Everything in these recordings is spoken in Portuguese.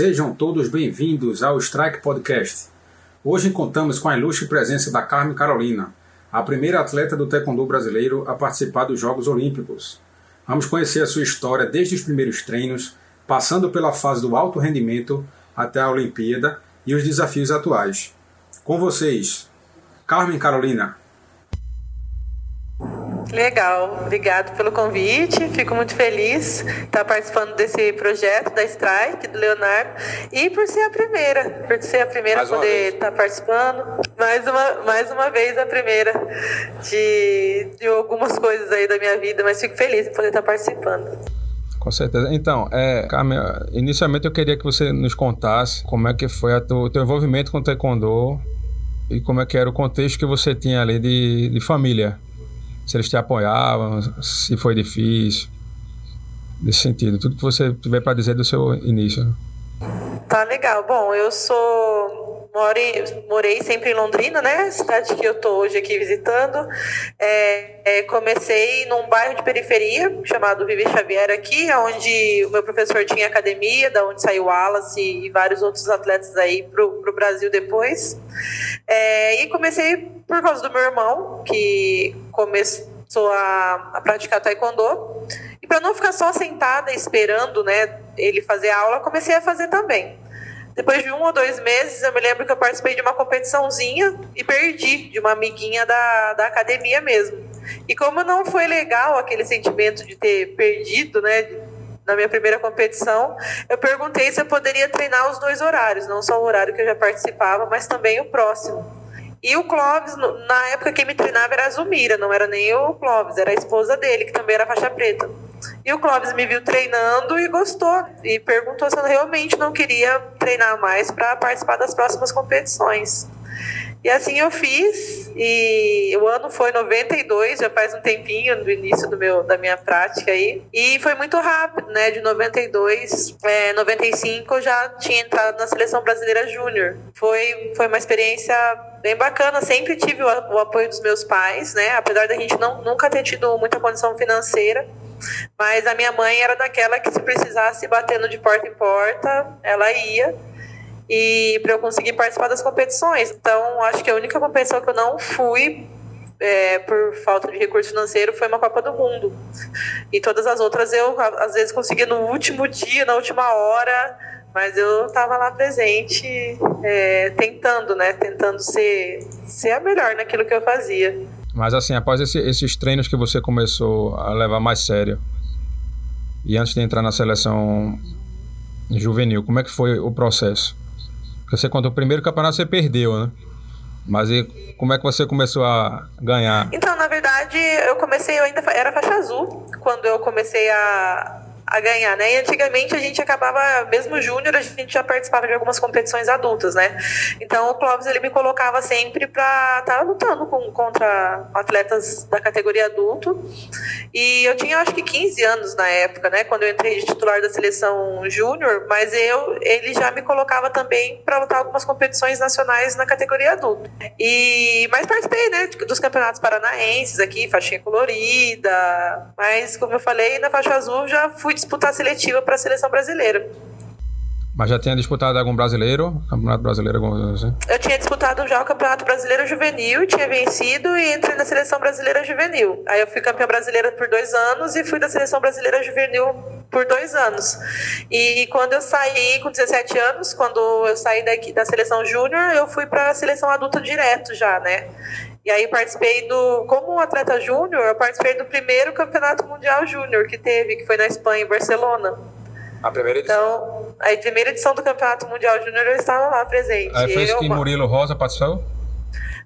Sejam todos bem-vindos ao Strike Podcast. Hoje contamos com a ilustre presença da Carmen Carolina, a primeira atleta do taekwondo brasileiro a participar dos Jogos Olímpicos. Vamos conhecer a sua história desde os primeiros treinos, passando pela fase do alto rendimento até a Olimpíada e os desafios atuais. Com vocês, Carmen Carolina. Legal, obrigado pelo convite. Fico muito feliz de estar participando desse projeto da Strike, do Leonardo, e por ser a primeira, por ser a primeira a poder estar participando. Mais uma, mais uma vez a primeira de, de algumas coisas aí da minha vida, mas fico feliz em poder estar participando. Com certeza. Então, é, Carmen, inicialmente eu queria que você nos contasse como é que foi o teu envolvimento com o Taekwondo e como é que era o contexto que você tinha ali de, de família se eles te apoiavam, se foi difícil. Nesse sentido, tudo que você tiver para dizer do seu início. Né? Tá legal. Bom, eu sou morei, morei sempre em Londrina, né? Cidade que eu tô hoje aqui visitando. É, é, comecei num bairro de periferia chamado Vivi Xavier aqui, onde o meu professor tinha academia, da onde saiu Wallace e vários outros atletas aí pro, pro Brasil depois. É, e comecei por causa do meu irmão, que começou a, a praticar taekwondo. E para não ficar só sentada esperando, né, ele fazer aula, comecei a fazer também. Depois de um ou dois meses, eu me lembro que eu participei de uma competiçãozinha e perdi de uma amiguinha da, da academia mesmo. E como não foi legal aquele sentimento de ter perdido, né, na minha primeira competição, eu perguntei se eu poderia treinar os dois horários, não só o horário que eu já participava, mas também o próximo. E o Clóvis, na época quem me treinava era a Zumira, não era nem o Clóvis, era a esposa dele, que também era faixa preta. E o Clóvis me viu treinando e gostou. E perguntou se eu realmente não queria treinar mais para participar das próximas competições. E assim eu fiz, e o ano foi 92, já faz um tempinho do início do meu, da minha prática aí. E foi muito rápido, né? De 92, é, 95 eu já tinha entrado na seleção brasileira júnior. Foi, foi uma experiência bem bacana. Sempre tive o, o apoio dos meus pais, né? Apesar da gente não, nunca ter tido muita condição financeira. Mas a minha mãe era daquela que se precisasse batendo de porta em porta, ela ia e para eu conseguir participar das competições. Então, acho que a única competição que eu não fui é, por falta de recurso financeiro foi uma Copa do Mundo. E todas as outras eu, às vezes, consegui no último dia, na última hora, mas eu estava lá presente, é, tentando, né? Tentando ser, ser a melhor naquilo que eu fazia. Mas, assim, após esse, esses treinos que você começou a levar mais sério, e antes de entrar na seleção juvenil, como é que foi o processo? Você contou o primeiro campeonato você perdeu, né? Mas e como é que você começou a ganhar? Então, na verdade, eu comecei, eu ainda era faixa azul quando eu comecei a, a ganhar, né? E antigamente a gente acabava, mesmo júnior, a gente já participava de algumas competições adultas, né? Então o Clóvis ele me colocava sempre para estar tá lutando com, contra atletas da categoria adulto. E eu tinha acho que 15 anos na época, né? Quando eu entrei de titular da seleção júnior, mas eu ele já me colocava também para lutar algumas competições nacionais na categoria adulto. E mas participei, né, dos campeonatos paranaenses aqui, faixinha colorida, mas como eu falei, na faixa azul já fui disputar a seletiva para a seleção brasileira. Mas já tinha disputado algum brasileiro? Campeonato brasileiro, alguma coisa assim? Eu tinha disputado já o Campeonato Brasileiro Juvenil, tinha vencido e entrei na Seleção Brasileira Juvenil. Aí eu fui campeã brasileira por dois anos e fui da Seleção Brasileira Juvenil por dois anos. E quando eu saí com 17 anos, quando eu saí daqui da Seleção Júnior, eu fui para a Seleção Adulta direto já, né? E aí participei do, como atleta júnior, eu participei do primeiro campeonato mundial júnior que teve, que foi na Espanha, em Barcelona. A primeira edição? Então, a primeira edição do campeonato mundial júnior eu estava lá presente. Aí foi isso que Murilo Rosa participou?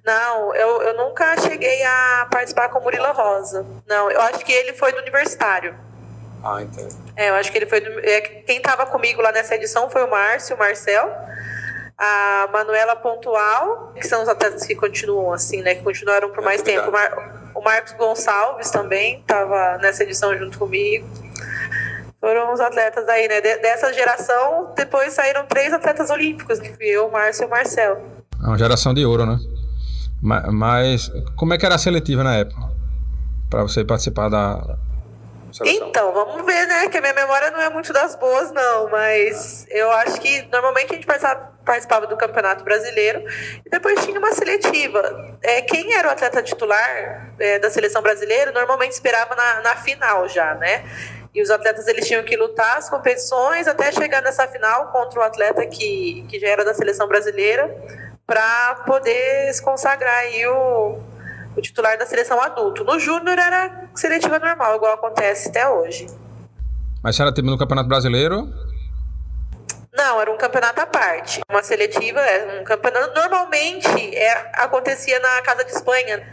Não, eu, eu nunca cheguei a participar com Murilo Rosa. Não, eu acho que ele foi do universitário. Ah, entendo. É, eu acho que ele foi. Do, é, quem estava comigo lá nessa edição foi o Márcio, o Marcel a Manuela Pontual, que são os atletas que continuam assim, né? Que continuaram por mais tempo. O Marcos Gonçalves também estava nessa edição junto comigo. Foram os atletas aí, né? Dessa geração, depois saíram três atletas olímpicos, que fui eu, o Márcio e o Marcel. É uma geração de ouro, né? Mas como é que era a seletiva na época? Para você participar da, seleção? Então, vamos ver, né? Que a minha memória não é muito das boas, não. Mas eu acho que normalmente a gente participava do Campeonato Brasileiro e depois tinha uma seletiva. É, quem era o atleta titular é, da seleção brasileira normalmente esperava na, na final já, né? E os atletas eles tinham que lutar as competições até chegar nessa final contra o atleta que, que já era da seleção brasileira para poder se consagrar aí o, o titular da seleção adulto. No júnior era seletiva normal, igual acontece até hoje. Mas era time no Campeonato Brasileiro? Não, era um campeonato à parte. Uma seletiva, é um campeonato. Normalmente é, acontecia na Casa de Espanha,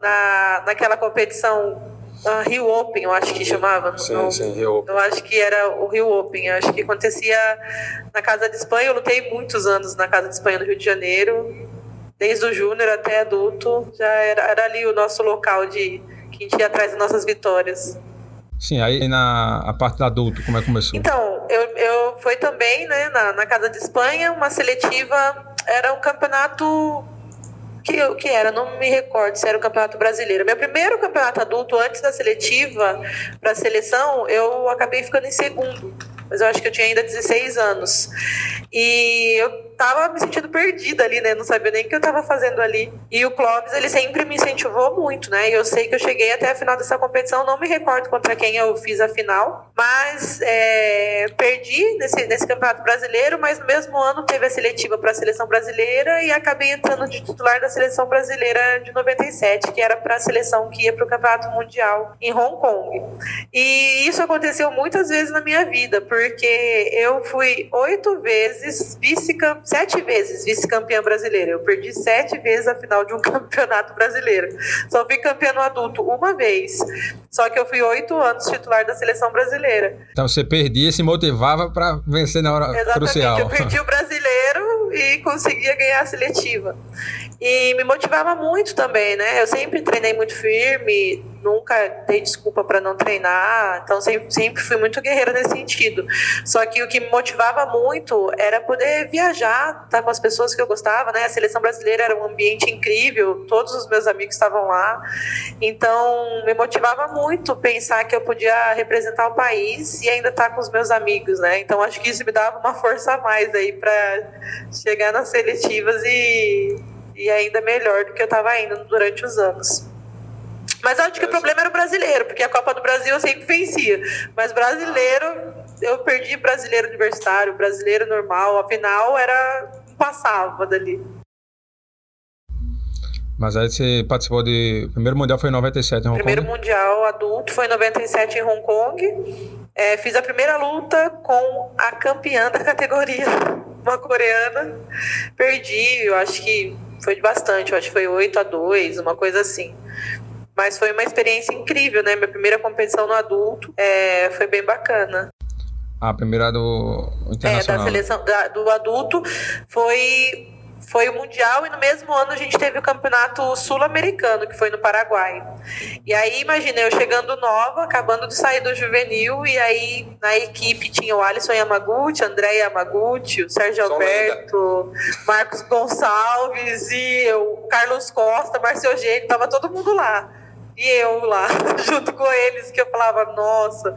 na, naquela competição a Rio Open, eu acho que chamava. Sim, não, sim, Rio Open. Eu acho que era o Rio Open. Eu acho que acontecia na Casa de Espanha. Eu lutei muitos anos na Casa de Espanha no Rio de Janeiro. Desde o júnior até adulto. Já era, era ali o nosso local de que a gente ia atrás das nossas vitórias. Sim, aí na a parte do adulto, como é que começou? Então, eu, eu fui também, né, na, na Casa de Espanha, uma seletiva, era um campeonato que, que era, não me recordo se era o Campeonato Brasileiro. Meu primeiro campeonato adulto, antes da seletiva para a seleção, eu acabei ficando em segundo. Mas eu acho que eu tinha ainda 16 anos. E eu tava me sentindo perdida ali, né? Não sabia nem o que eu tava fazendo ali. E o Clóvis, ele sempre me incentivou muito, né? E eu sei que eu cheguei até a final dessa competição, não me recordo contra quem eu fiz a final, mas é, perdi nesse, nesse campeonato brasileiro, mas no mesmo ano teve a seletiva para a seleção brasileira e acabei entrando de titular da seleção brasileira de 97, que era para a seleção que ia para o campeonato mundial em Hong Kong. E isso aconteceu muitas vezes na minha vida, porque eu fui oito vezes vice-campeã sete vezes vice-campeã brasileira. Eu perdi sete vezes a final de um campeonato brasileiro. Só fui campeã no adulto uma vez. Só que eu fui oito anos titular da seleção brasileira. Então você perdia e se motivava para vencer na hora Exatamente. crucial. Eu perdi o brasileiro e conseguia ganhar a seletiva. E me motivava muito também, né? Eu sempre treinei muito firme, nunca dei desculpa para não treinar, então sempre, sempre fui muito guerreira nesse sentido. Só que o que me motivava muito era poder viajar, estar tá com as pessoas que eu gostava, né? A seleção brasileira era um ambiente incrível, todos os meus amigos estavam lá, então me motivava muito pensar que eu podia representar o país e ainda estar tá com os meus amigos, né? Então acho que isso me dava uma força a mais aí para chegar nas seletivas e, e ainda melhor do que eu estava indo durante os anos. Mas acho que o problema era o brasileiro, porque a Copa do Brasil eu sempre vencia. Mas brasileiro, eu perdi brasileiro universitário, brasileiro normal. Afinal, era. passava dali. Mas aí você participou de. O primeiro mundial foi em 97 em Hong primeiro Kong? Primeiro mundial adulto foi em 97 em Hong Kong. É, fiz a primeira luta com a campeã da categoria, uma coreana. Perdi, eu acho que foi de bastante, eu acho que foi 8 a 2 uma coisa assim. Mas foi uma experiência incrível, né? Minha primeira competição no adulto é, foi bem bacana. A primeira do internacional. É, da seleção da, do adulto foi foi o Mundial e no mesmo ano a gente teve o Campeonato Sul-Americano, que foi no Paraguai. E aí, imagina, eu chegando nova, acabando de sair do juvenil, e aí na equipe tinha o Alisson Yamaguchi, André Yamaguchi, o Sérgio Só Alberto, Marcos Gonçalves e eu, Carlos Costa, Marcio Eugênio, tava todo mundo lá e eu lá, junto com eles, que eu falava, nossa,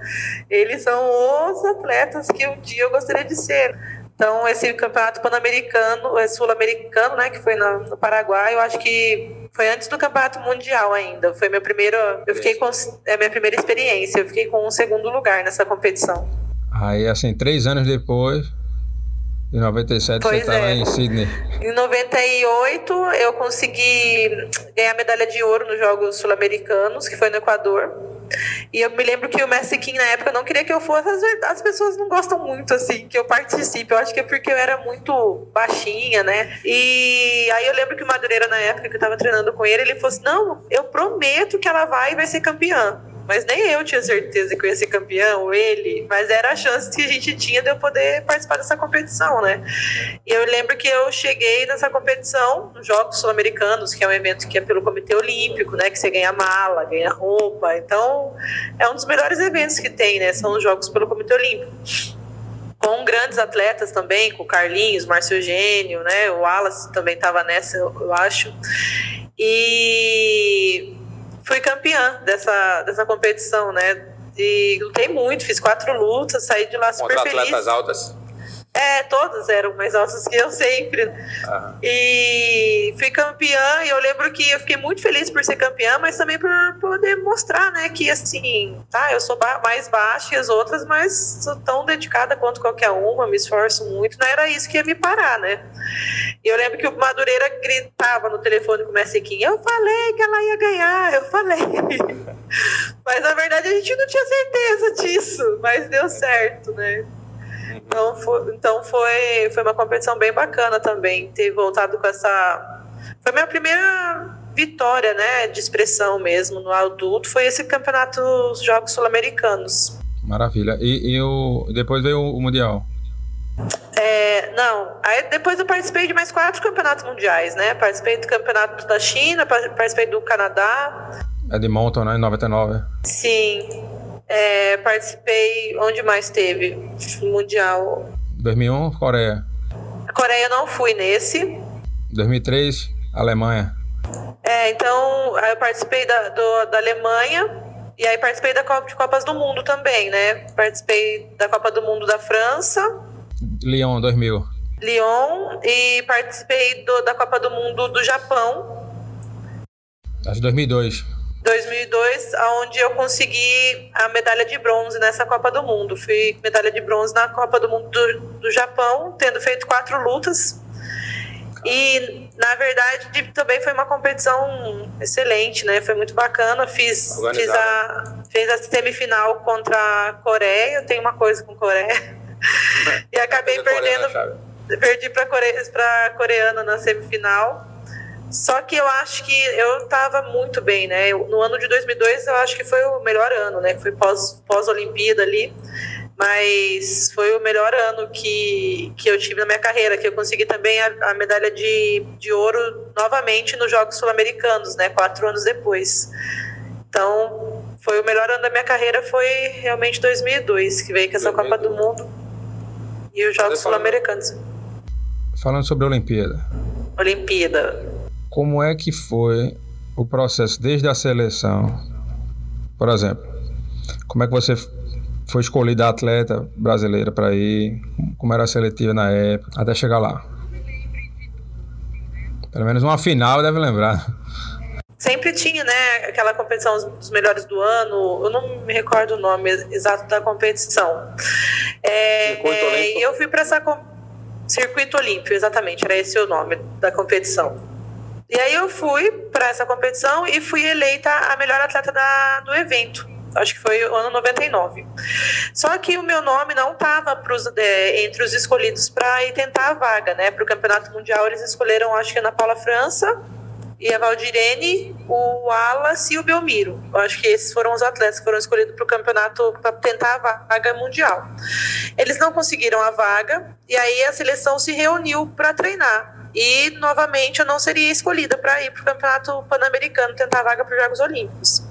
eles são os atletas que um dia eu gostaria de ser. Então, esse campeonato pan-americano, é sul-americano, né, que foi no, Paraguai, eu acho que foi antes do campeonato mundial ainda. Foi meu primeiro, eu fiquei com é minha primeira experiência. Eu fiquei com um segundo lugar nessa competição. Aí, assim, três anos depois, em 97 pois você estava é. em Sydney. Em 98 eu consegui ganhar medalha de ouro nos Jogos Sul-Americanos, que foi no Equador. E eu me lembro que o Messi King na época não queria que eu fosse. As pessoas não gostam muito assim que eu participe. Eu acho que é porque eu era muito baixinha, né? E aí eu lembro que o Madureira, na época que eu tava treinando com ele, ele falou assim: Não, eu prometo que ela vai e vai ser campeã. Mas nem eu tinha certeza que eu ia ser campeão, ele, mas era a chance que a gente tinha de eu poder participar dessa competição, né? E eu lembro que eu cheguei nessa competição, nos Jogos Sul-Americanos, que é um evento que é pelo Comitê Olímpico, né? Que você ganha mala, ganha roupa. Então, é um dos melhores eventos que tem, né? São os Jogos pelo Comitê Olímpico com grandes atletas também, com o Carlinhos, Márcio Eugênio, né? O Wallace também estava nessa, eu acho. E fui campeã dessa, dessa competição, né? E lutei muito, fiz quatro lutas, saí de lá super Contra feliz. atletas altas? É, todas eram mais altas que eu sempre. Uhum. E fui campeã e eu lembro que eu fiquei muito feliz por ser campeã, mas também por poder mostrar, né, que assim, tá, eu sou mais baixa que as outras, mas sou tão dedicada quanto qualquer uma, me esforço muito. Não era isso que ia me parar, né? E eu lembro que o Madureira gritava no telefone com o Messequinha, eu falei que ela ia ganhar, eu falei. mas na verdade a gente não tinha certeza disso, mas deu certo, né? Então foi, então foi, foi uma competição bem bacana também, ter voltado com essa. Foi minha primeira vitória, né, de expressão mesmo no adulto, foi esse campeonato dos Jogos Sul-Americanos. Maravilha. E, e o, depois veio o Mundial? É, não, aí depois eu participei de mais quatro campeonatos mundiais, né? Participei do campeonato da China, participei do Canadá. É de Mountain, né? Em 99. Sim. É, participei. Onde mais teve? Mundial. 2001, Coreia. A Coreia não fui nesse. 2003, Alemanha. É, então eu participei da, do, da Alemanha e aí participei da Copa de Copas do Mundo também, né? Participei da Copa do Mundo da França. Lyon, 2000. Lyon e participei do, da Copa do Mundo do Japão. Acho 2002. 2002, onde eu consegui a medalha de bronze nessa Copa do Mundo. Fui medalha de bronze na Copa do Mundo do, do Japão, tendo feito quatro lutas. E, na verdade, também foi uma competição excelente, né? Foi muito bacana. Fiz, fiz, a, fiz a semifinal contra a Coreia. Eu tenho uma coisa com a Coreia. e acabei perdendo. Perdi para a coreana na semifinal. Só que eu acho que eu estava muito bem, né? Eu, no ano de 2002 eu acho que foi o melhor ano, né? Foi pós, pós-Olimpíada ali. Mas foi o melhor ano que, que eu tive na minha carreira, que eu consegui também a, a medalha de, de ouro novamente nos Jogos Sul-Americanos, né? Quatro anos depois. Então, foi o melhor ano da minha carreira, foi realmente 2002, que veio com essa Copa do Mundo e os Jogos Sul-Americanos. Falando sobre a Olimpíada. Olimpíada como é que foi o processo desde a seleção? Por exemplo, como é que você foi escolhida atleta brasileira para ir? Como era a seletiva na época, até chegar lá? Pelo menos uma final deve lembrar. Sempre tinha, né, aquela competição dos melhores do ano. Eu não me recordo o nome exato da competição. É, é, eu fui para essa com... circuito olímpico, exatamente, era esse o nome da competição. E aí eu fui para essa competição e fui eleita a melhor atleta da, do evento. Acho que foi o ano 99. Só que o meu nome não estava entre os escolhidos para ir tentar a vaga, né? Para o Campeonato Mundial, eles escolheram, acho que a Ana Paula França e a Valdirene, o Wallace e o Belmiro. Eu acho que esses foram os atletas que foram escolhidos para o campeonato para tentar a vaga mundial. Eles não conseguiram a vaga e aí a seleção se reuniu para treinar. E, novamente, eu não seria escolhida para ir para o Campeonato Pan-Americano tentar vaga para os Jogos Olímpicos.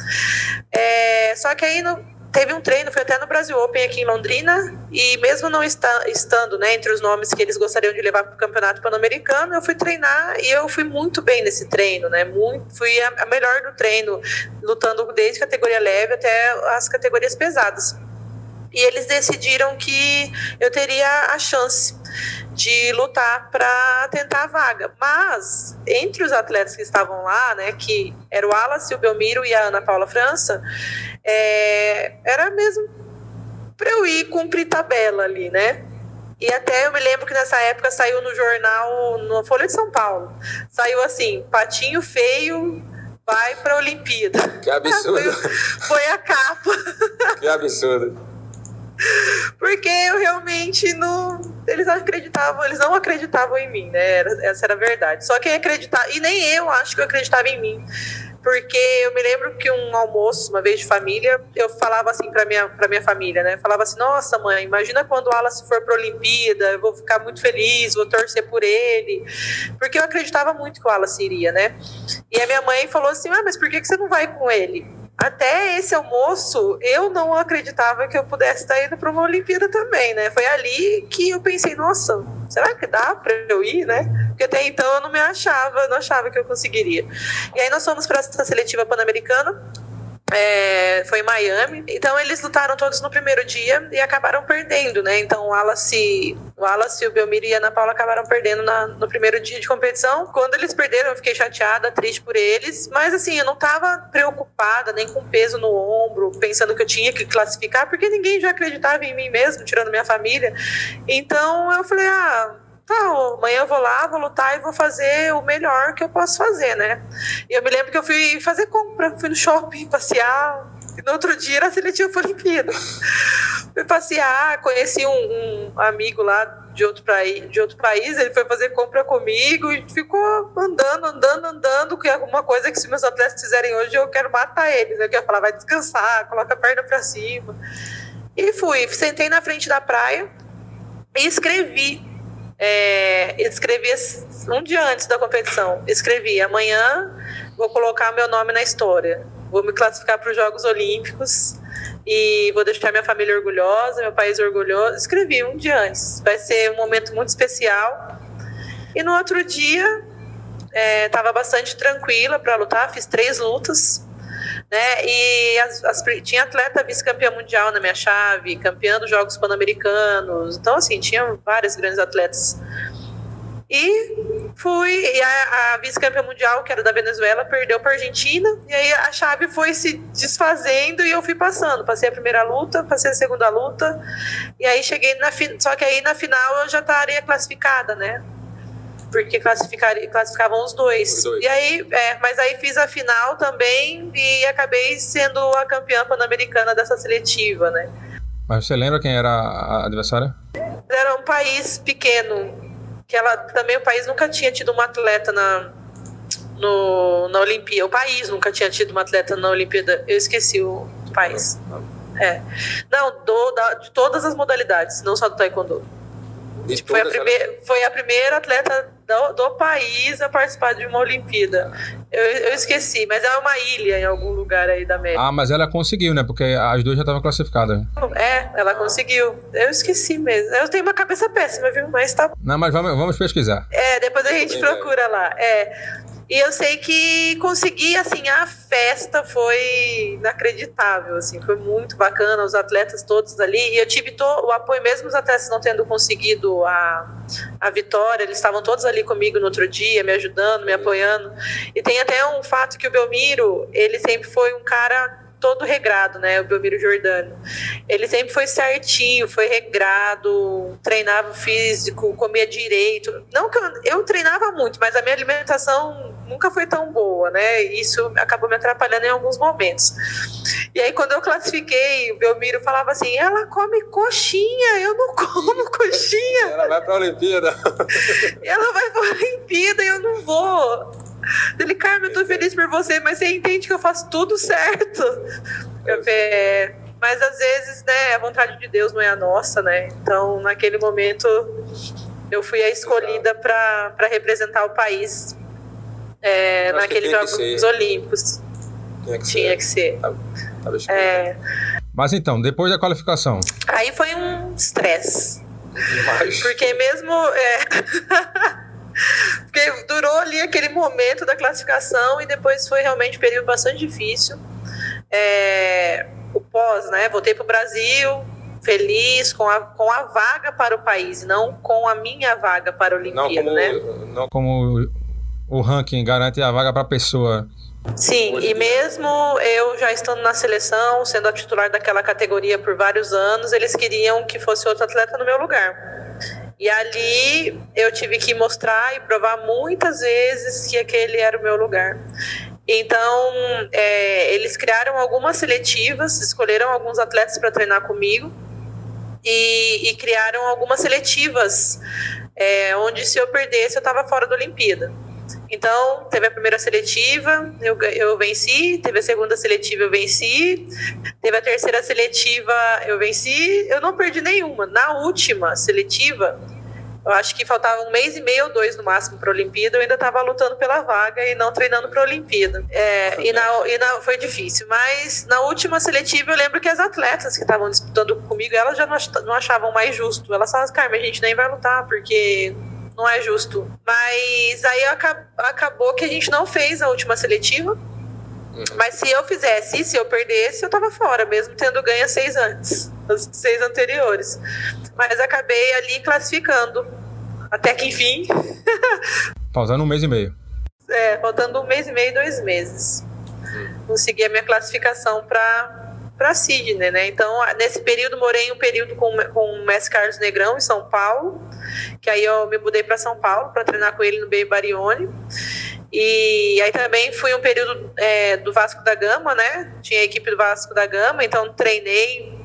É, só que aí no, teve um treino, foi até no Brasil Open aqui em Londrina, e mesmo não está, estando né, entre os nomes que eles gostariam de levar para o Campeonato Pan-Americano, eu fui treinar e eu fui muito bem nesse treino, né? Muito, fui a, a melhor do treino, lutando desde categoria leve até as categorias pesadas. E eles decidiram que eu teria a chance de lutar para tentar a vaga. Mas, entre os atletas que estavam lá, né, que era o Wallace, o Belmiro e a Ana Paula França, é, era mesmo para eu ir cumprir tabela ali, né? E até eu me lembro que nessa época saiu no jornal, no Folha de São Paulo, saiu assim, patinho feio vai para a Olimpíada. Que absurdo. Foi, foi a capa. Que absurdo. Porque eu realmente não. Eles acreditavam, eles não acreditavam em mim, né? Essa era a verdade. Só quem acreditava. E nem eu acho que eu acreditava em mim. Porque eu me lembro que um almoço, uma vez de família, eu falava assim para minha, pra minha família, né? Eu falava assim: nossa, mãe, imagina quando o Wallace for para Olimpíada, eu vou ficar muito feliz, vou torcer por ele. Porque eu acreditava muito que o Wallace iria, né? E a minha mãe falou assim: ah, mas por que, que você não vai com ele? Até esse almoço, eu não acreditava que eu pudesse estar indo para uma Olimpíada também, né? Foi ali que eu pensei, nossa, será que dá para eu ir, né? Porque até então eu não me achava, não achava que eu conseguiria. E aí nós fomos para essa seletiva pan-americana é, foi em Miami. Então eles lutaram todos no primeiro dia e acabaram perdendo, né? Então o Wallace, o Wallace, o Belmiro e a Ana Paula acabaram perdendo na, no primeiro dia de competição. Quando eles perderam, eu fiquei chateada, triste por eles. Mas assim, eu não estava preocupada, nem com peso no ombro, pensando que eu tinha que classificar, porque ninguém já acreditava em mim mesmo, tirando minha família. Então eu falei, ah tá, amanhã eu vou lá, vou lutar e vou fazer o melhor que eu posso fazer, né? E eu me lembro que eu fui fazer compra, fui no shopping passear, e no outro dia era seletiva para Olimpíada. fui passear, conheci um, um, amigo lá de outro, país, de outro país, ele foi fazer compra comigo e ficou andando, andando, andando, que é alguma coisa que se meus atletas fizerem hoje eu quero matar eles. Eu quero falar, vai descansar, coloca a perna para cima. E fui, sentei na frente da praia e escrevi é, escrevi um dia antes da competição. Escrevi: amanhã vou colocar meu nome na história. Vou me classificar para os Jogos Olímpicos e vou deixar minha família orgulhosa, meu país orgulhoso. Escrevi um dia antes. Vai ser um momento muito especial. E no outro dia, estava é, bastante tranquila para lutar. Fiz três lutas né? E as, as, tinha atleta vice-campeã mundial na minha chave, campeã dos Jogos Pan-Americanos. Então, assim, tinha vários grandes atletas. E fui, e a, a vice-campeã mundial, que era da Venezuela, perdeu para a Argentina, e aí a chave foi se desfazendo e eu fui passando. Passei a primeira luta, passei a segunda luta, e aí cheguei na Só que aí na final eu já estaria classificada, né? Porque classificavam os dois. os dois. E aí, é, mas aí fiz a final também e acabei sendo a campeã pan-americana dessa seletiva, né? Mas você lembra quem era a adversária? Era um país pequeno, que ela também o país nunca tinha tido uma atleta na no, na Olimpíada. O país nunca tinha tido uma atleta na Olimpíada. Eu esqueci o país. É. Não, do, da, de todas as modalidades, não só do taekwondo. Foi a, primeira, foi a primeira atleta do, do, país a participar de uma Olimpíada. Eu, eu, esqueci, mas é uma ilha em algum lugar aí da América. Ah, mas ela conseguiu, né? Porque as duas já estavam classificadas. É, ela conseguiu. Eu esqueci mesmo. Eu tenho uma cabeça péssima, viu? Mas tá. Não, mas vamos, vamos pesquisar. É, depois a gente procura lá. É. E eu sei que consegui, assim, a festa foi inacreditável, assim, foi muito bacana, os atletas todos ali, e eu tive o apoio, mesmo os atletas não tendo conseguido a, a vitória, eles estavam todos ali comigo no outro dia, me ajudando, me apoiando. E tem até um fato que o Belmiro, ele sempre foi um cara todo regrado, né? O Belmiro Jordano. Ele sempre foi certinho, foi regrado, treinava físico, comia direito. Não que eu, eu treinava muito, mas a minha alimentação nunca foi tão boa, né? Isso acabou me atrapalhando em alguns momentos. E aí, quando eu classifiquei, o Belmiro falava assim: ela come coxinha, eu não como coxinha. Ela vai para a Olimpíada. ela vai para a Olimpíada e eu não vou. Ele, Carmen, eu tô feliz por você, mas você entende que eu faço tudo certo. É, mas às vezes, né, a vontade de Deus não é a nossa, né? Então, naquele momento, eu fui a escolhida para representar o país é, naqueles Jogos Olímpicos. Tinha que tinha ser. Que ser. É... Mas então, depois da qualificação? Aí foi um estresse. Porque mesmo. É... Porque durou ali aquele momento da classificação e depois foi realmente um período bastante difícil. É, o pós, né? Voltei para o Brasil, feliz com a, com a vaga para o país, não com a minha vaga para a Olimpíada, não como, né? Não como o ranking garante a vaga para a pessoa. Sim, e mesmo eu já estando na seleção, sendo a titular daquela categoria por vários anos, eles queriam que fosse outro atleta no meu lugar. E ali eu tive que mostrar e provar muitas vezes que aquele era o meu lugar. Então, é, eles criaram algumas seletivas, escolheram alguns atletas para treinar comigo e, e, criaram algumas seletivas, é, onde se eu perdesse eu estava fora da Olimpíada. Então, teve a primeira seletiva, eu, eu venci, teve a segunda seletiva, eu venci, teve a terceira seletiva, eu venci, eu não perdi nenhuma. Na última seletiva, eu acho que faltava um mês e meio ou dois no máximo para a Olimpíada, eu ainda estava lutando pela vaga e não treinando para a Olimpíada. É, e na, e na, foi difícil, mas na última seletiva eu lembro que as atletas que estavam disputando comigo, elas já não achavam mais justo. Elas falavam, Carmen, a gente nem vai lutar, porque não é justo. Mas aí acabou que a gente não fez a última seletiva. Uhum. Mas se eu fizesse, se eu perdesse, eu tava fora, mesmo tendo ganho seis antes, os seis anteriores. Mas acabei ali classificando. Até que enfim. Pausando um mês e meio. É, faltando um mês e meio, dois meses. Hum. Consegui a minha classificação para para Sydney, né? Então, nesse período, morei um período com, com o Mestre Carlos Negrão em São Paulo, que aí eu me mudei para São Paulo para treinar com ele no Bay Barione. E aí também fui um período é, do Vasco da Gama, né? Tinha a equipe do Vasco da Gama, então treinei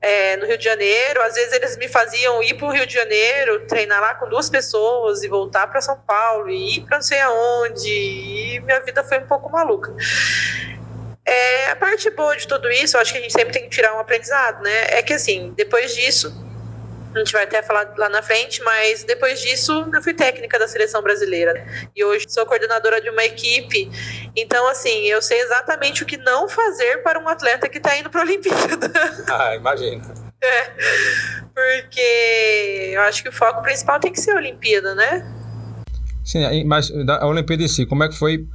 é, no Rio de Janeiro. Às vezes eles me faziam ir para o Rio de Janeiro, treinar lá com duas pessoas e voltar para São Paulo e ir para não sei aonde. E minha vida foi um pouco maluca. É, a parte boa de tudo isso, eu acho que a gente sempre tem que tirar um aprendizado, né? É que assim, depois disso, a gente vai até falar lá na frente, mas depois disso eu fui técnica da seleção brasileira e hoje sou coordenadora de uma equipe. Então, assim, eu sei exatamente o que não fazer para um atleta que está indo para a Olimpíada. Ah, imagina. É, porque eu acho que o foco principal tem que ser a Olimpíada, né? Sim, mas a Olimpíada em si, como é que foi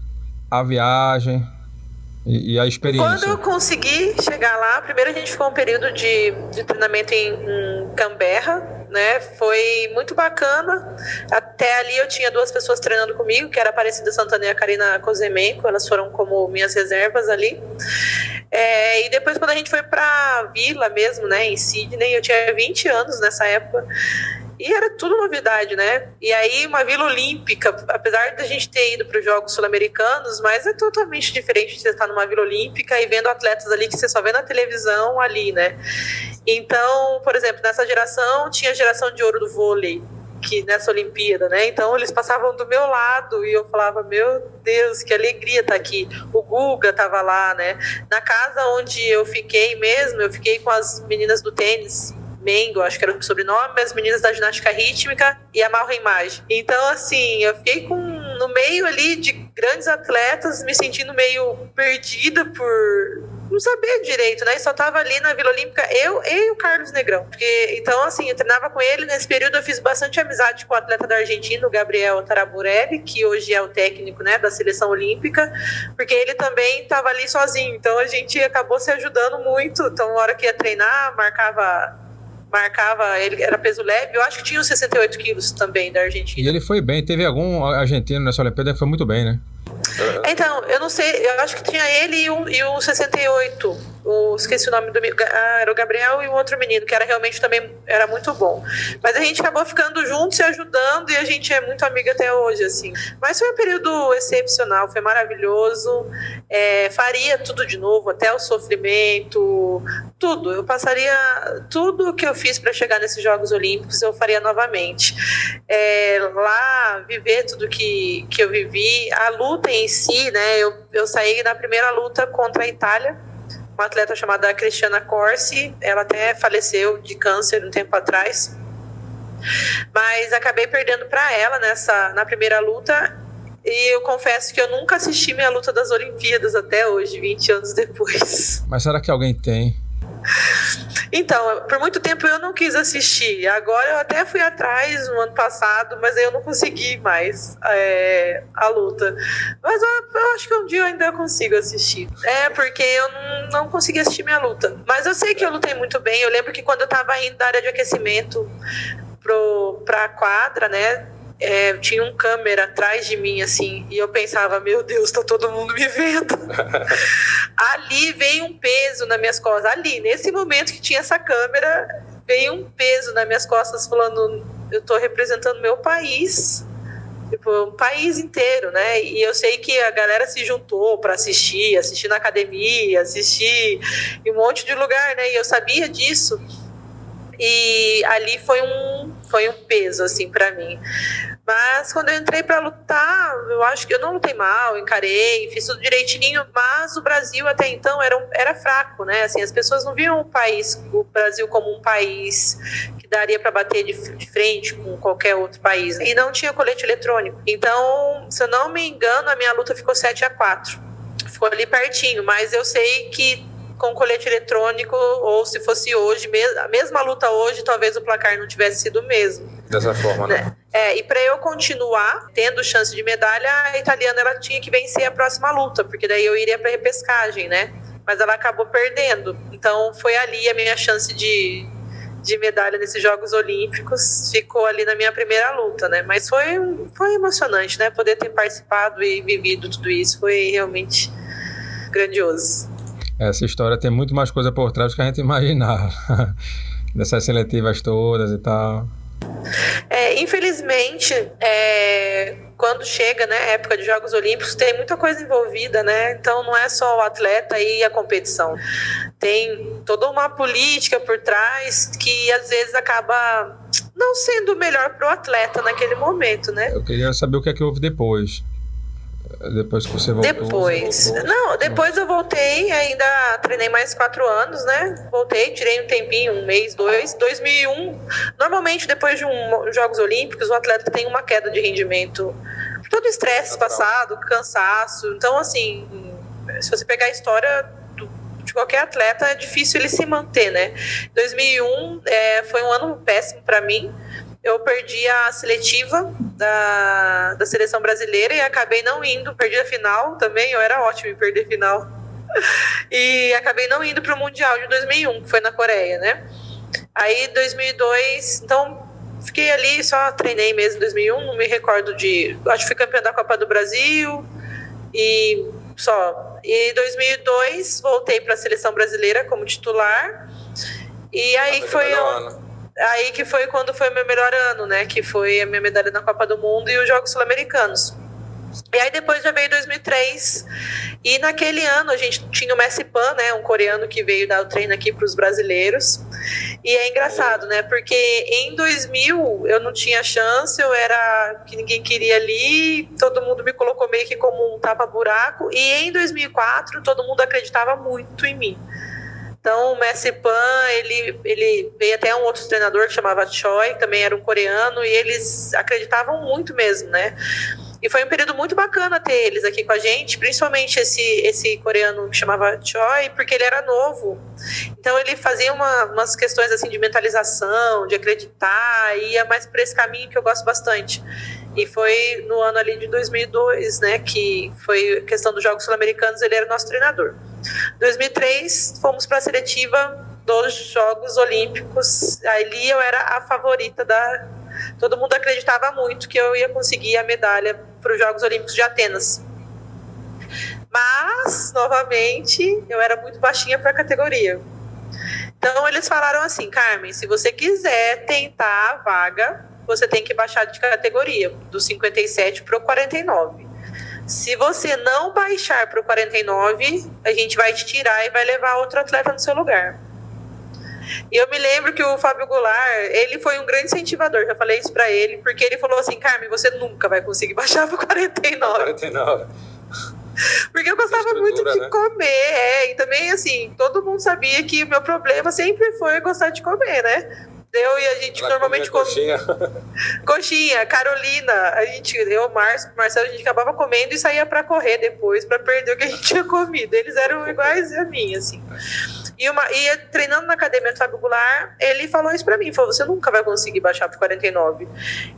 a viagem? E, e, a experiência? Quando eu consegui chegar lá, primeiro a gente ficou um período de, de treinamento em, em Canberra, né? Foi muito bacana. Até ali eu tinha duas pessoas treinando comigo, que era a Aparecida Santana e a Karina Kozemenko, elas foram como minhas reservas ali. É, e depois quando a gente foi pra vila mesmo, né, em Sydney, eu tinha 20 anos nessa época, e era tudo novidade, né? E aí, uma Vila Olímpica, apesar da gente ter ido para os Jogos Sul-Americanos, mas é totalmente diferente de você estar numa Vila Olímpica e vendo atletas ali que você só vê na televisão ali, né? Então, por exemplo, nessa geração, tinha a geração de ouro do vôlei, que nessa Olimpíada, né? Então eles passavam do meu lado e eu falava, meu Deus, que alegria estar tá aqui. O Guga estava lá, né? Na casa onde eu fiquei mesmo, eu fiquei com as meninas do tênis Mengo, acho que era o sobrenome, as meninas da ginástica rítmica e a Malra Imagem. Então, assim, eu fiquei com no meio ali de grandes atletas, me sentindo meio perdida por não saber direito, né? E só tava ali na Vila Olímpica eu e o Carlos Negrão. Porque, então, assim, eu treinava com ele. Nesse período eu fiz bastante amizade com o atleta da Argentina, o Gabriel Taraburelli, que hoje é o técnico, né, da seleção olímpica, porque ele também tava ali sozinho. Então a gente acabou se ajudando muito. Então, na hora que ia treinar, marcava marcava, ele era peso leve, eu acho que tinha uns 68 quilos também da Argentina. E ele foi bem, teve algum argentino nessa Olimpíada que foi muito bem, né? Então, eu não sei, eu acho que tinha ele e o, e o 68 o, esqueci o nome do ah, era o Gabriel e o outro menino, que era realmente também era muito bom. Mas a gente acabou ficando juntos se ajudando e a gente é muito amiga até hoje, assim. Mas foi um período excepcional, foi maravilhoso. É, faria tudo de novo, até o sofrimento, tudo. Eu passaria tudo que eu fiz para chegar nesses Jogos Olímpicos, eu faria novamente. É, lá, viver tudo que, que eu vivi, a luta em si, né? Eu, eu saí na primeira luta contra a Itália uma atleta chamada Cristiana Corsi. Ela até faleceu de câncer um tempo atrás. Mas acabei perdendo para ela nessa na primeira luta. E eu confesso que eu nunca assisti minha luta das Olimpíadas até hoje, 20 anos depois. Mas será que alguém tem? Então, por muito tempo eu não quis assistir. Agora eu até fui atrás no ano passado, mas eu não consegui mais é, a luta. Mas eu, eu, acho que um dia eu ainda consigo assistir. É, porque eu não, consegui assistir minha luta. Mas eu sei que eu lutei muito bem. Eu lembro que quando eu tava indo da área de aquecimento pro, pra quadra, né? É, tinha um câmera atrás de mim, assim, e eu pensava, meu Deus, tá todo mundo me vendo. ali veio um peso nas minhas costas, ali, nesse momento que tinha essa câmera, veio um peso nas minhas costas, falando, eu tô representando meu país, tipo, um país inteiro, né? E eu sei que a galera se juntou para assistir, assistir na academia, assistir em um monte de lugar, né? E eu sabia disso. E ali foi um foi um peso assim para mim. Mas quando eu entrei para lutar, eu acho que eu não lutei mal, encarei, fiz tudo direitinho, mas o Brasil até então era, um, era fraco, né? Assim, as pessoas não viam o país, o Brasil como um país que daria para bater de, de, frente com qualquer outro país. E não tinha colete eletrônico. Então, se eu não me engano, a minha luta ficou 7 a 4. Ficou ali pertinho, mas eu sei que com colete eletrônico, ou se fosse hoje, a mesma luta hoje, talvez o placar não tivesse sido o mesmo. Dessa forma, né? É, e para eu continuar tendo chance de medalha, a italiana ela tinha que vencer a próxima luta, porque daí eu iria para repescagem, né? Mas ela acabou perdendo. Então foi ali a minha chance de, de medalha nesses Jogos Olímpicos. Ficou ali na minha primeira luta, né? Mas foi, foi emocionante, né? Poder ter participado e vivido tudo isso foi realmente grandioso. Essa história tem muito mais coisa por trás do que a gente imaginava. Dessas seletivas todas e tal. É, infelizmente, é, quando chega né, época de Jogos Olímpicos, tem muita coisa envolvida, né? Então não é só o atleta e a competição. Tem toda uma política por trás que às vezes acaba não sendo melhor para o atleta naquele momento, né? Eu queria saber o que é que houve depois. Depois que você voltou? Depois. Você voltou. Não, depois eu voltei, ainda treinei mais quatro anos, né? Voltei, tirei um tempinho, um mês, dois. 2001, normalmente depois de um Jogos Olímpicos, o atleta tem uma queda de rendimento. Todo estresse passado, cansaço. Então, assim, se você pegar a história de qualquer atleta, é difícil ele se manter, né? 2001 é, foi um ano péssimo para mim eu perdi a seletiva da, da seleção brasileira e acabei não indo, perdi a final também, eu era ótimo em perder final. E acabei não indo para o Mundial de 2001, que foi na Coreia, né? Aí 2002, então fiquei ali, só treinei mesmo em 2001, não me recordo de. Acho que fui campeã da Copa do Brasil e só. E em 2002 voltei para a seleção brasileira como titular. E aí foi. Um, aí que foi quando foi meu melhor ano, né? Que foi a minha medalha na Copa do Mundo e os Jogos Sul-Americanos. E aí depois já veio 2003 e naquele ano a gente tinha o Messi Pan, né, um coreano que veio dar o treino aqui para os brasileiros. E é engraçado, né, porque em 2000 eu não tinha chance, eu era que ninguém queria ali, todo mundo me colocou meio que como um tapa buraco. E em 2004 todo mundo acreditava muito em mim. Então, o Messi Pan, ele, ele veio até um outro treinador que chamava Choi, que também era um coreano, e eles acreditavam muito mesmo, né? E foi um período muito bacana ter eles aqui com a gente, principalmente esse, esse coreano que chamava Choi, porque ele era novo. Então ele fazia uma, umas questões assim de mentalização, de acreditar, e ia mais por esse caminho que eu gosto bastante. E foi no ano ali de 2002, né, que foi questão dos Jogos Sul-Americanos, ele era nosso treinador. 2003, fomos para a seletiva dos Jogos Olímpicos. Ali eu era a favorita da. Todo mundo acreditava muito que eu ia conseguir a medalha para os Jogos Olímpicos de Atenas. Mas, novamente, eu era muito baixinha para a categoria. Então, eles falaram assim: Carmen, se você quiser tentar a vaga, você tem que baixar de categoria, do 57 para o 49. Se você não baixar para o 49, a gente vai te tirar e vai levar outro atleta no seu lugar. E eu me lembro que o Fábio Goulart, ele foi um grande incentivador, já falei isso para ele, porque ele falou assim: Carmen, você nunca vai conseguir baixar para 49. 49. Porque eu gostava muito de né? comer, é, e também assim, todo mundo sabia que o meu problema sempre foi gostar de comer, né? Eu e a gente Ela normalmente come coxinha. coxinha, Carolina, a gente, eu, Marcelo, Marcelo, a gente acabava comendo e saía para correr depois para perder o que a gente tinha comido. Eles eram iguais a mim, assim. E, uma, e treinando na academia do Fábio Goulart, ele falou isso para mim, falou, você nunca vai conseguir baixar pro 49.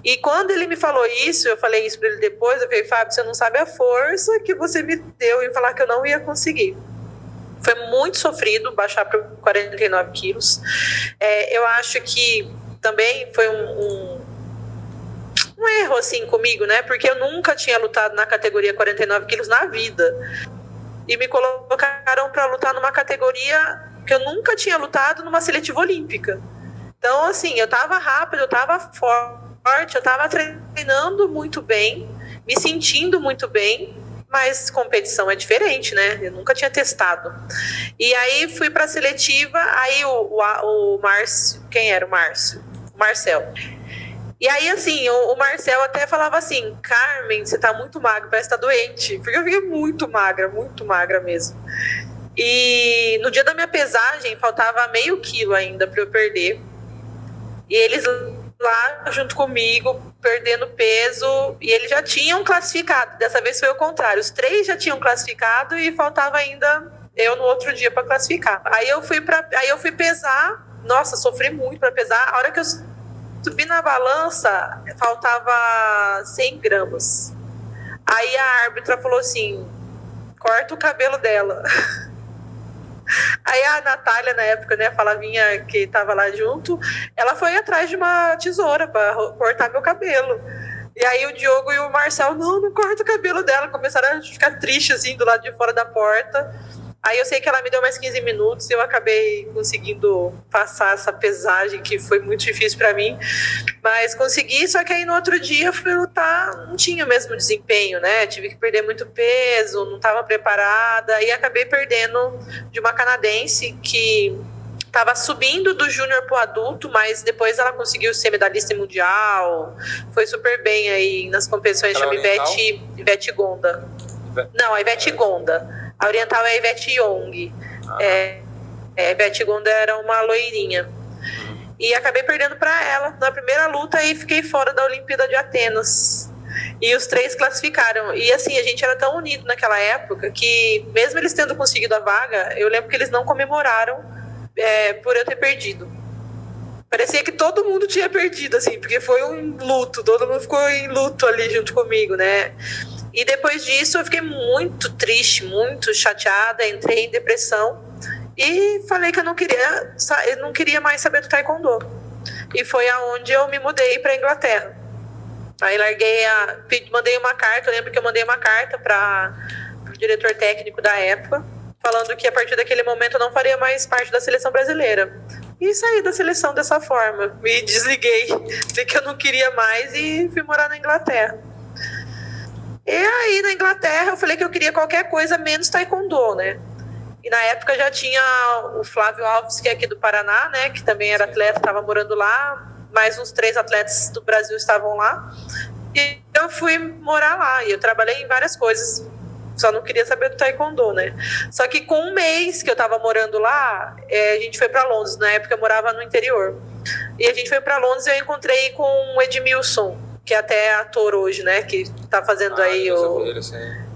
E quando ele me falou isso, eu falei isso para ele depois, eu falei, Fábio, você não sabe a força que você me deu em falar que eu não ia conseguir. Foi muito sofrido baixar para 49 quilos. É, eu acho que também foi um, um, um, erro assim comigo, né? Porque eu nunca tinha lutado na categoria 49 quilos na vida. E me colocaram para lutar numa categoria que eu nunca tinha lutado numa seletiva olímpica. Então, assim, eu tava rápido, eu tava forte, eu tava treinando muito bem, me sentindo muito bem mas competição é diferente, né? Eu nunca tinha testado. E aí fui para a seletiva, aí o, o, o Márcio, quem era o Márcio? O Marcel. E aí, assim, o, o, Marcel até falava assim: Carmen, você tá muito magra, parece que tá doente. Porque eu fiquei muito magra, muito magra mesmo. E no dia da minha pesagem, faltava meio quilo ainda para eu perder. E eles lá junto comigo, perdendo peso, e eles já tinham classificado. Dessa vez foi o contrário. Os três já tinham classificado e faltava ainda eu no outro dia para classificar. Aí eu fui para aí eu fui pesar. Nossa, sofri muito para pesar. A hora que eu Subi na balança, faltava 100 gramas. Aí a árbitra falou assim: corta o cabelo dela. Aí a Natália, na época, né, a Falavinha que tava lá junto, ela foi atrás de uma tesoura para cortar meu cabelo. E aí o Diogo e o Marcel, não, não corta o cabelo dela. Começaram a ficar tristes, assim, do lado de fora da porta. Aí eu sei que ela me deu mais 15 minutos e eu acabei conseguindo passar essa pesagem que foi muito difícil para mim. Mas consegui, só que aí no outro dia eu fui lutar, não tinha o mesmo desempenho, né? Tive que perder muito peso, não estava preparada e acabei perdendo de uma canadense que estava subindo do júnior para o adulto, mas depois ela conseguiu ser medalhista mundial, foi super bem aí nas competições, chama Ivete, Ivete Gonda. Não, a Ivete Gonda. A oriental é a Ivete Young. Ah. É, é, a Ivete Gonda era uma loirinha. E acabei perdendo para ela na primeira luta e fiquei fora da Olimpíada de Atenas. E os três classificaram. E assim, a gente era tão unido naquela época que, mesmo eles tendo conseguido a vaga, eu lembro que eles não comemoraram é, por eu ter perdido. Parecia que todo mundo tinha perdido, assim, porque foi um luto, todo mundo ficou em luto ali junto comigo, né? E depois disso eu fiquei muito triste, muito chateada, entrei em depressão e falei que eu não queria, eu não queria mais saber do taekwondo. E foi aonde eu me mudei para Inglaterra. Aí larguei a, mandei uma carta, eu lembro que eu mandei uma carta para o diretor técnico da época, falando que a partir daquele momento eu não faria mais parte da seleção brasileira. E saí da seleção dessa forma. Me desliguei de que eu não queria mais e fui morar na Inglaterra. E aí na Inglaterra eu falei que eu queria qualquer coisa menos taekwondo, né? E na época já tinha o Flávio Alves, que é aqui do Paraná, né? Que também era atleta, estava morando lá. Mais uns três atletas do Brasil estavam lá. E eu fui morar lá. E eu trabalhei em várias coisas. Só não queria saber do taekwondo, né? Só que com um mês que eu estava morando lá, é, a gente foi para Londres. Na época eu morava no interior. E a gente foi para Londres e eu encontrei com o Edmilson, que é até ator hoje, né? Que tá fazendo ah, aí o.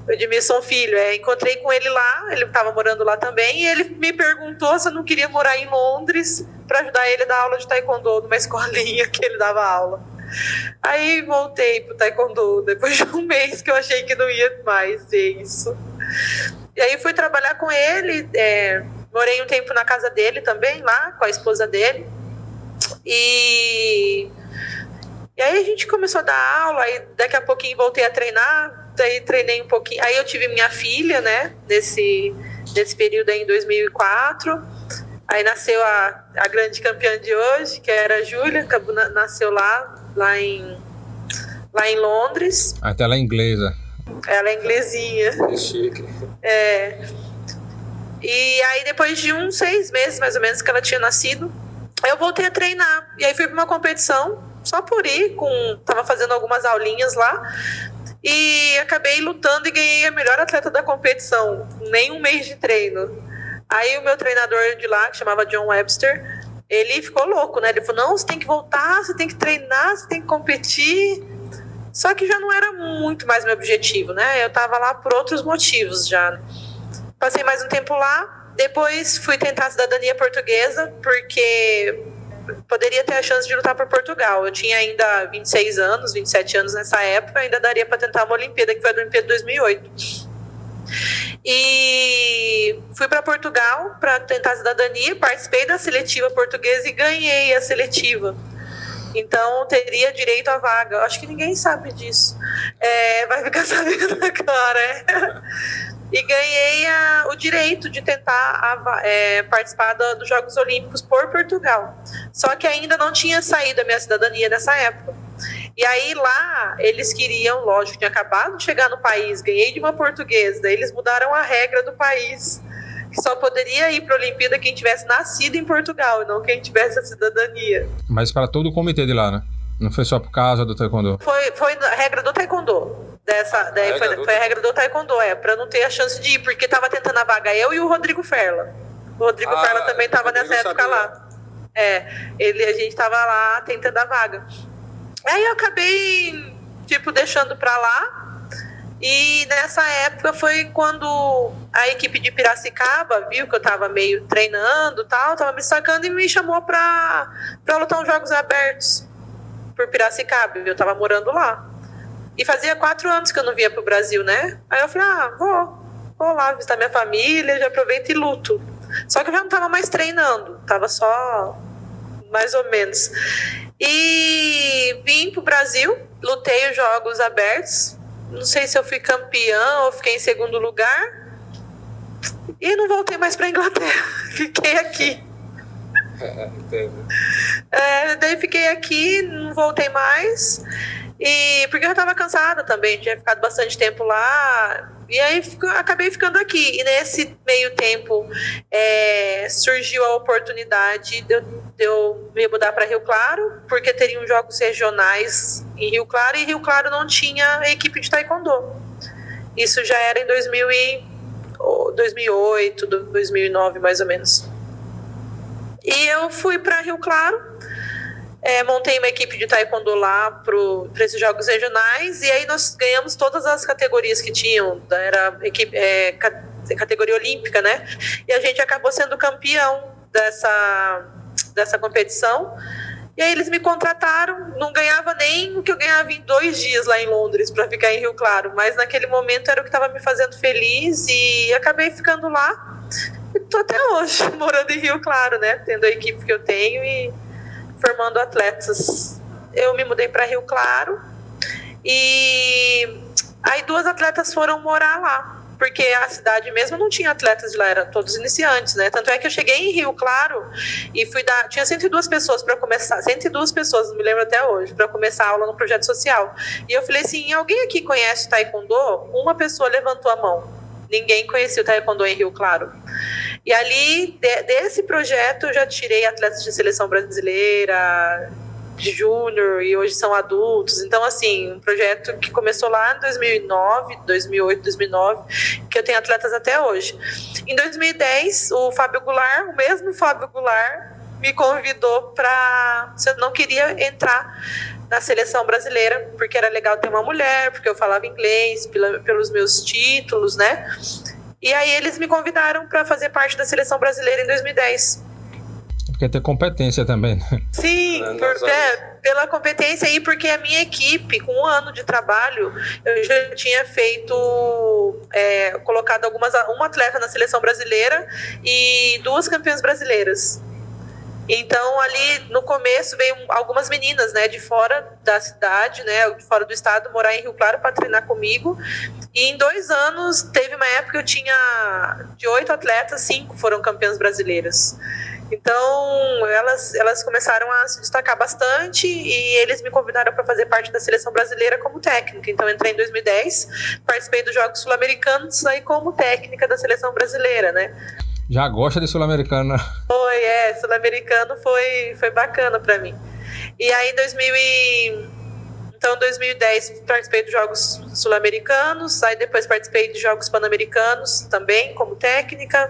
O Edmilson Filho. É, encontrei com ele lá, ele estava morando lá também, e ele me perguntou se eu não queria morar em Londres para ajudar ele a dar aula de taekwondo numa escolinha que ele dava aula. Aí voltei pro taekwondo depois de um mês que eu achei que não ia mais ser isso. E aí fui trabalhar com ele, é, morei um tempo na casa dele também, lá com a esposa dele. E e aí a gente começou a dar aula, aí daqui a pouquinho voltei a treinar, daí treinei um pouquinho. Aí eu tive minha filha, né, nesse, nesse período aí em 2004. Aí nasceu a, a grande campeã de hoje, que era a Júlia, nasceu lá, lá em, lá em Londres. Até ela é inglesa. Ela é inglesinha. Que chique. É. E aí depois de uns seis meses, mais ou menos, que ela tinha nascido, eu voltei a treinar. E aí fui para uma competição só por ir, com tava fazendo algumas aulinhas lá. E acabei lutando e ganhei a melhor atleta da competição, nem um mês de treino. Aí o meu treinador de lá, que chamava John Webster, ele ficou louco, né? Ele falou: não, você tem que voltar, você tem que treinar, você tem que competir. Só que já não era muito mais meu objetivo, né? Eu tava lá por outros motivos já. Passei mais um tempo lá, depois fui tentar a cidadania portuguesa, porque poderia ter a chance de lutar por Portugal. Eu tinha ainda 26 anos, 27 anos nessa época, ainda daria para tentar uma Olimpíada, que foi a Olimpíada de 2008. E fui para Portugal para tentar a cidadania, participei da seletiva portuguesa e ganhei a seletiva. Então teria direito à vaga. Acho que ninguém sabe disso. É, vai ficar sabendo agora. É e ganhei a, o direito de tentar a, é, participar da, dos Jogos Olímpicos por Portugal. Só que ainda não tinha saído a minha cidadania nessa época. E aí lá eles queriam, lógico, tinha acabado de chegar no país, ganhei de uma portuguesa, eles mudaram a regra do país. Que só poderia ir para a Olimpíada quem tivesse nascido em Portugal, não quem tivesse a cidadania. Mas para todo o comitê de lá, né? Não foi só por causa do taekwondo? Foi, foi a regra do taekwondo. Dessa, daí foi, foi, a regra do taekwondo, é, pra não ter a chance de ir, porque tava tentando a vaga eu e o Rodrigo Ferla. O Rodrigo ah, Ferla também tava nessa época sabia. lá. É, ele, a gente tava lá tentando a vaga. Aí eu acabei, tipo, deixando pra lá. E nessa época foi quando a equipe de Piracicaba viu que eu tava meio treinando tal, tava me sacando e me chamou pra, pra lutar uns jogos abertos. por Piracicaba, eu tava morando lá. E fazia quatro anos que eu não vinha pro Brasil, né? Aí eu falei, ah, vou, vou lá visitar minha família, já aproveito e luto. Só que eu já não tava mais treinando, tava só mais ou menos. E vim pro Brasil, lutei os jogos abertos. Não sei se eu fui campeã ou fiquei em segundo lugar. E não voltei mais para Inglaterra. Fiquei aqui. É, daí fiquei aqui, não voltei mais. E porque eu estava cansada também, tinha ficado bastante tempo lá. E aí acabei ficando aqui. E nesse meio tempo é, surgiu a oportunidade de eu, de eu me mudar para Rio Claro, porque teriam jogos regionais em Rio Claro e Rio Claro não tinha equipe de taekwondo. Isso já era em 2000 e, 2008, 2009 mais ou menos. E eu fui para Rio Claro é, montei uma equipe de taekwondo lá para esses jogos regionais e aí nós ganhamos todas as categorias que tinham, era equipe, é, categoria olímpica, né? E a gente acabou sendo campeão dessa, dessa competição. E aí eles me contrataram, não ganhava nem o que eu ganhava em dois dias lá em Londres para ficar em Rio Claro, mas naquele momento era o que estava me fazendo feliz e acabei ficando lá. E tô até hoje morando em Rio Claro, né? Tendo a equipe que eu tenho e formando atletas. Eu me mudei para Rio Claro e aí duas atletas foram morar lá, porque a cidade mesmo não tinha atletas de lá, eram todos iniciantes, né? Tanto é que eu cheguei em Rio Claro e fui dar, tinha 102 pessoas para começar, 102 pessoas, me lembro até hoje, para começar a aula no projeto social. E eu falei assim: alguém aqui conhece taekwondo? Uma pessoa levantou a mão. Ninguém conhecia o taekwondo em Rio Claro. E ali, de, desse projeto, eu já tirei atletas de seleção brasileira, de júnior, e hoje são adultos. Então, assim, um projeto que começou lá em 2009, 2008, 2009, que eu tenho atletas até hoje. Em 2010, o Fábio Goulart, o mesmo Fábio Goulart, me convidou para. Se eu não queria entrar na seleção brasileira, porque era legal ter uma mulher, porque eu falava inglês, pela, pelos meus títulos, né? E aí eles me convidaram para fazer parte da seleção brasileira em 2010. Porque tem competência também. Né? Sim, é, por, é, pela competência e porque a minha equipe, com um ano de trabalho, eu já tinha feito, é, colocado algumas, uma atleta na seleção brasileira e duas campeãs brasileiras. Então, ali no começo veio algumas meninas, né, de fora da cidade, né, de fora do estado, morar em Rio Claro para treinar comigo. E em dois anos, teve uma época que eu tinha de oito atletas, cinco foram campeãs brasileiras. Então, elas, elas começaram a se destacar bastante e eles me convidaram para fazer parte da seleção brasileira como técnica. Então, entrei em 2010, participei dos Jogos Sul-Americanos aí como técnica da seleção brasileira, né? Já gosta de sul-americano, né? Foi, é. Sul-americano foi, foi bacana para mim. E aí, em 2000 e... Então, em 2010, participei dos Jogos Sul-Americanos, aí depois participei dos Jogos Pan-Americanos também, como técnica.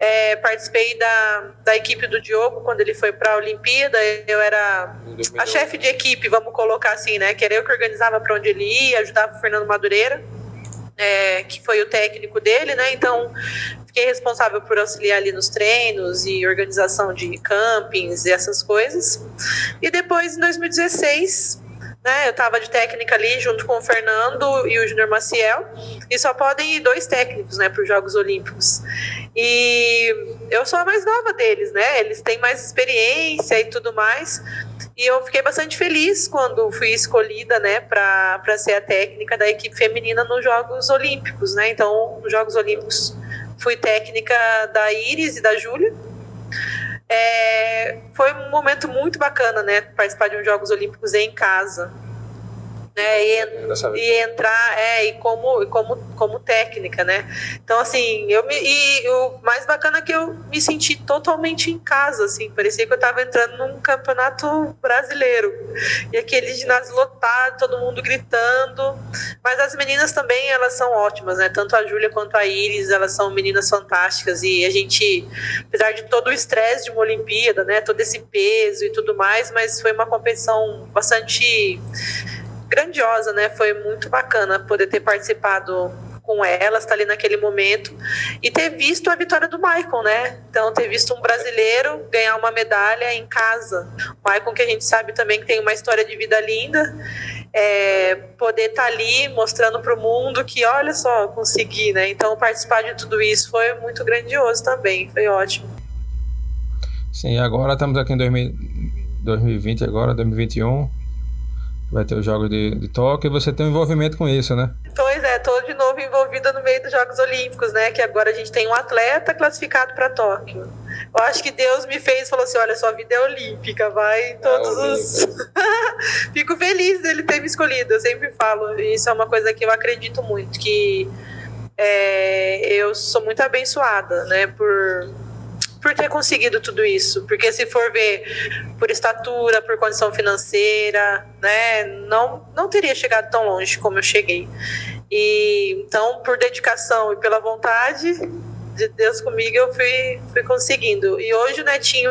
É, participei da, da equipe do Diogo quando ele foi para a Olimpíada. Eu era a chefe de equipe, vamos colocar assim, né? Que era eu que organizava para onde ele ia, ajudava o Fernando Madureira. É, que foi o técnico dele, né? Então fiquei responsável por auxiliar ali nos treinos e organização de campings e essas coisas. E depois, em 2016, né, eu estava de técnica ali junto com o Fernando e o Júnior Maciel, e só podem ir dois técnicos né, para os Jogos Olímpicos. E eu sou a mais nova deles, né? Eles têm mais experiência e tudo mais. E eu fiquei bastante feliz quando fui escolhida, né, para ser a técnica da equipe feminina nos Jogos Olímpicos, né? Então, nos Jogos Olímpicos fui técnica da Iris e da Júlia. É, foi um momento muito bacana, né? Participar de uns Jogos Olímpicos em casa né? E, e, entrar é, e como, e como, como técnica, né? Então, assim, eu me, e o mais bacana é que eu me senti totalmente em casa, assim, parecia que eu estava entrando num campeonato brasileiro. E aquele ginásio lotado, todo mundo gritando. Mas as meninas também, elas são ótimas, né? Tanto a Júlia quanto a Iris, elas são meninas fantásticas. E a gente, apesar de todo o estresse de uma Olimpíada, né? Todo esse peso e tudo mais, mas foi uma competição bastante grandiosa, né? Foi muito bacana poder ter participado com elas, estar ali naquele momento e ter visto a vitória do Michael, né? Então, ter visto um brasileiro ganhar uma medalha em casa. O Michael, que a gente sabe também que tem uma história de vida linda, é, poder estar tá ali mostrando para o mundo que, olha só, consegui, né? Então, participar de tudo isso foi muito grandioso também, foi ótimo. Sim, agora estamos aqui em 2020, agora 2021 vai ter os Jogos de, de Tóquio e você tem um envolvimento com isso, né? Pois é, tô de novo envolvida no meio dos Jogos Olímpicos, né? Que agora a gente tem um atleta classificado para Tóquio. Eu acho que Deus me fez, falou assim, olha, sua vida é olímpica, vai em todos é os... Fico feliz dele ter me escolhido, eu sempre falo, isso é uma coisa que eu acredito muito, que é, eu sou muito abençoada, né, por por ter conseguido tudo isso. Porque se for ver por estatura, por condição financeira, né, não, não teria chegado tão longe como eu cheguei. E então, por dedicação e pela vontade de Deus comigo, eu fui, fui conseguindo. E hoje o Netinho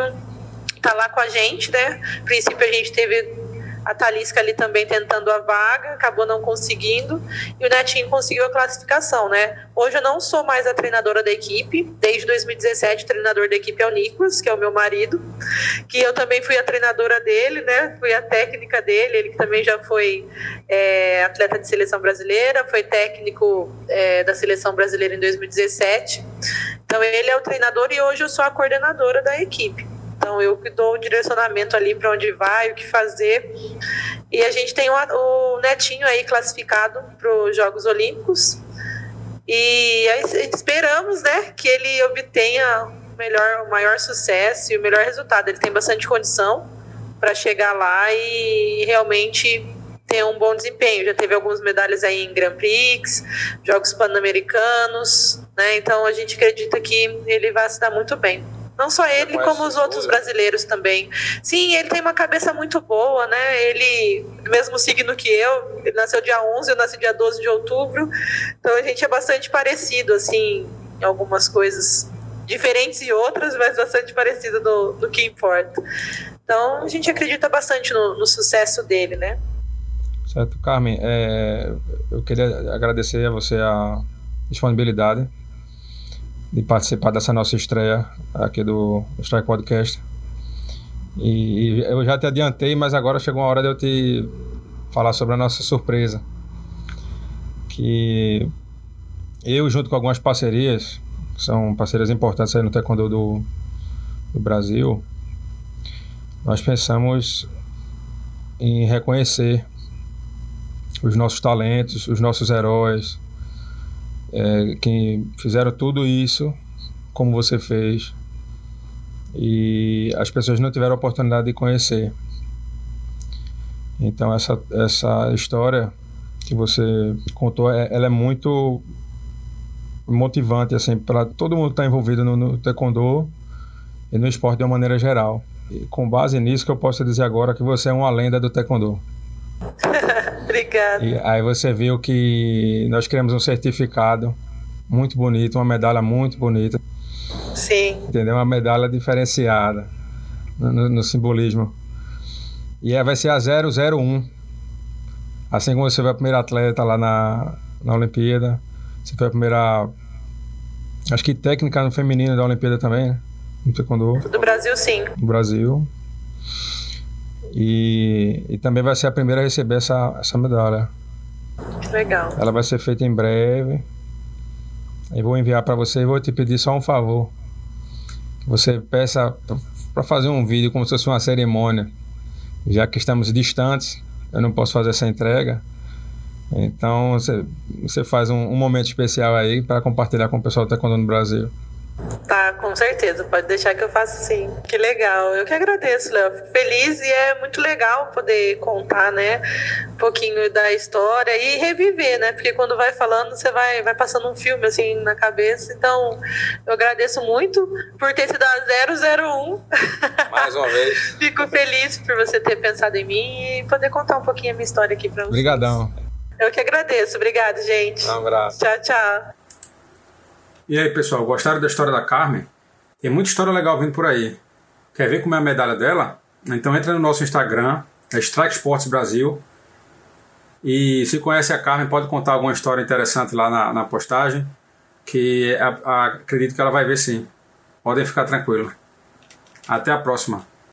tá lá com a gente, né? A princípio a gente teve a Talisca ali também tentando a vaga, acabou não conseguindo, e o Netinho conseguiu a classificação, né? Hoje eu não sou mais a treinadora da equipe, desde 2017 o treinador da equipe é o Nicolas, que é o meu marido, que eu também fui a treinadora dele, né? Fui a técnica dele, ele que também já foi é, atleta de seleção brasileira, foi técnico é, da seleção brasileira em 2017. Então ele é o treinador e hoje eu sou a coordenadora da equipe. Então eu que dou o direcionamento ali para onde vai, o que fazer. E a gente tem o, o Netinho aí classificado para os Jogos Olímpicos. E esperamos, né, que ele obtenha o melhor, o maior sucesso e o melhor resultado. Ele tem bastante condição para chegar lá e realmente ter um bom desempenho. Já teve algumas medalhas aí em Grand Prix, Jogos Pan-Americanos, né? Então a gente acredita que ele vai se dar muito bem. Não só ele, como os outros brasileiros também. Sim, ele tem uma cabeça muito boa, né? Ele, mesmo signo que eu, ele nasceu dia 11, eu nasci dia 12 de outubro. Então a gente é bastante parecido, assim, em algumas coisas diferentes e outras, mas bastante parecido no, no que importa. Então a gente acredita bastante no, no sucesso dele, né? Certo, Carmen, é, eu queria agradecer a você a disponibilidade de participar dessa nossa estreia aqui do Strike Podcast. E, eu já te adiantei, mas agora chegou a hora de eu te falar sobre a nossa surpresa. Que eu, junto com algumas parcerias, que são parcerias importantes aí no Taekwondo do, do Brasil, nós pensamos em reconhecer os nossos talentos, os nossos heróis, é, que fizeram tudo isso como você fez e as pessoas não tiveram a oportunidade de conhecer. Então essa essa história que você contou, é, ela é muito motivante assim para todo mundo que está envolvido no, no taekwondo e no esporte de uma maneira geral. E com base nisso que eu posso dizer agora que você é uma lenda do taekwondo. Obrigada. E aí você viu que nós criamos um certificado muito bonito, uma medalha muito bonita. Sim. Entendeu? Uma medalha diferenciada no, no, simbolismo. E aí vai ser a 001. Assim como você foi a primeira atleta lá na, na Olimpíada. Você foi a primeira. Acho que técnica no feminino da Olimpíada também, né? No taekwondo. Do Brasil, sim. Do Brasil. E, e também vai ser a primeira a receber essa, essa medalha. Que legal. Ela vai ser feita em breve. Eu vou enviar para você e vou te pedir só um favor. Que você peça para fazer um vídeo como se fosse uma cerimônia. Já que estamos distantes, eu não posso fazer essa entrega. Então você, você faz um, um momento especial aí para compartilhar com o pessoal do Taekwondo no Brasil. Tá, com certeza. Pode deixar que eu faça sim. Que legal. Eu que agradeço, Léo. Fico feliz e é muito legal poder contar, né, um pouquinho da história e reviver, né? Porque quando vai falando, você vai, vai passando um filme assim na cabeça. Então, eu agradeço muito por ter sido a 001. Mais uma vez. Fico feliz por você ter pensado em mim e poder contar um pouquinho a minha história aqui para vocês. Obrigadão. Eu que agradeço. Obrigado, gente. Um abraço. Tchau, tchau. E aí, pessoal, gostaram da história da Carmen? Tem muita história legal vindo por aí. Quer ver como é a medalha dela? Então entra no nosso Instagram, é Strike Sports Brasil, E se conhece a Carmen, pode contar alguma história interessante lá na, na postagem, que a, a, acredito que ela vai ver sim. Podem ficar tranquilos. Até a próxima.